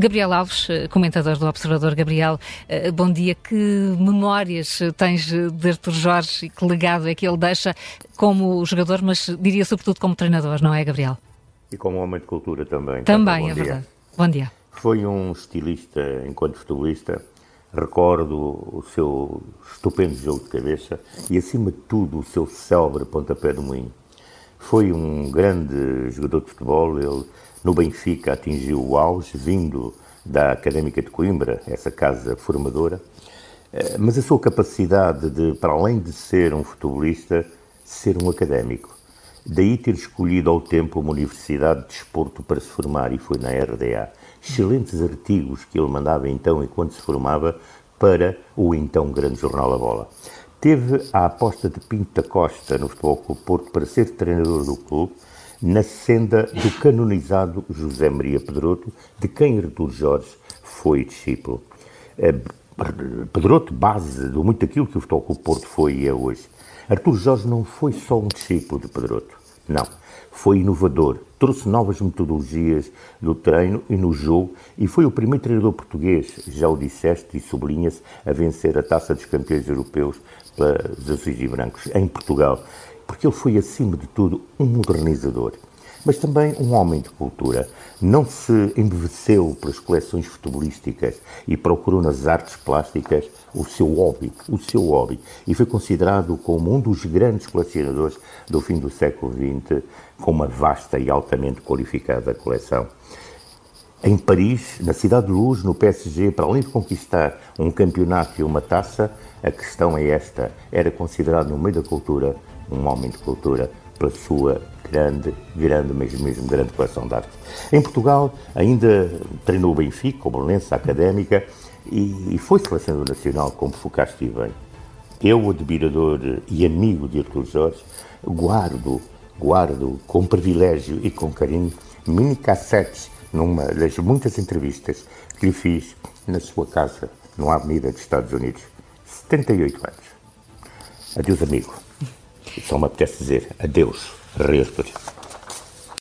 Gabriel Alves, comentador do Observador. Gabriel, bom dia. Que memórias tens de Artur Jorge e que legado é que ele deixa como jogador, mas diria sobretudo como treinador, não é, Gabriel? E como homem de cultura também. Também, é verdade. Bom dia. Foi um estilista enquanto futebolista. Recordo o seu estupendo jogo de cabeça e, acima de tudo, o seu célebre pontapé do moinho. Foi um grande jogador de futebol. Ele, no Benfica, atingiu o auge, vindo da Académica de Coimbra, essa casa formadora. Eh, mas a sua capacidade de, para além de ser um futebolista, ser um académico. Daí ter escolhido ao tempo uma universidade de desporto para se formar e foi na RDA. Excelentes artigos que ele mandava então, enquanto se formava, para o então grande jornal A Bola. Teve a aposta de Pinto da Costa no Futebol Clube Porto para ser treinador do clube, na senda do canonizado José Maria Pedroto, de quem Artur Jorge foi discípulo. Eh, Pedroto, base de muito aquilo que o Futebol Clube Porto foi e é hoje. Artur Jorge não foi só um discípulo de Pedroto, não. Foi inovador, trouxe novas metodologias no treino e no jogo e foi o primeiro treinador português, já o disseste e sublinha-se, a vencer a taça dos campeões europeus pelos azuis e brancos em Portugal, porque ele foi, acima de tudo, um modernizador mas também um homem de cultura. Não se embeveceu pelas coleções futebolísticas e procurou nas artes plásticas o seu hobby, o seu hobby, e foi considerado como um dos grandes colecionadores do fim do século XX, com uma vasta e altamente qualificada coleção. Em Paris, na Cidade de Luz, no PSG, para além de conquistar um campeonato e uma taça, a questão é esta: era considerado no meio da cultura um homem de cultura pela sua grande, grande, mesmo, mesmo grande coleção de arte. Em Portugal ainda treinou o Benfica, o Belenense, Académica, e, e foi selecionador nacional, como focaste bem. Eu, admirador e amigo de Artur Jorge, guardo, guardo com privilégio e com carinho mini cassetes numa das muitas entrevistas que lhe fiz na sua casa, no Avenida dos Estados Unidos. 78 anos. Adeus, amigo. Só me apetece dizer adeus, резкость.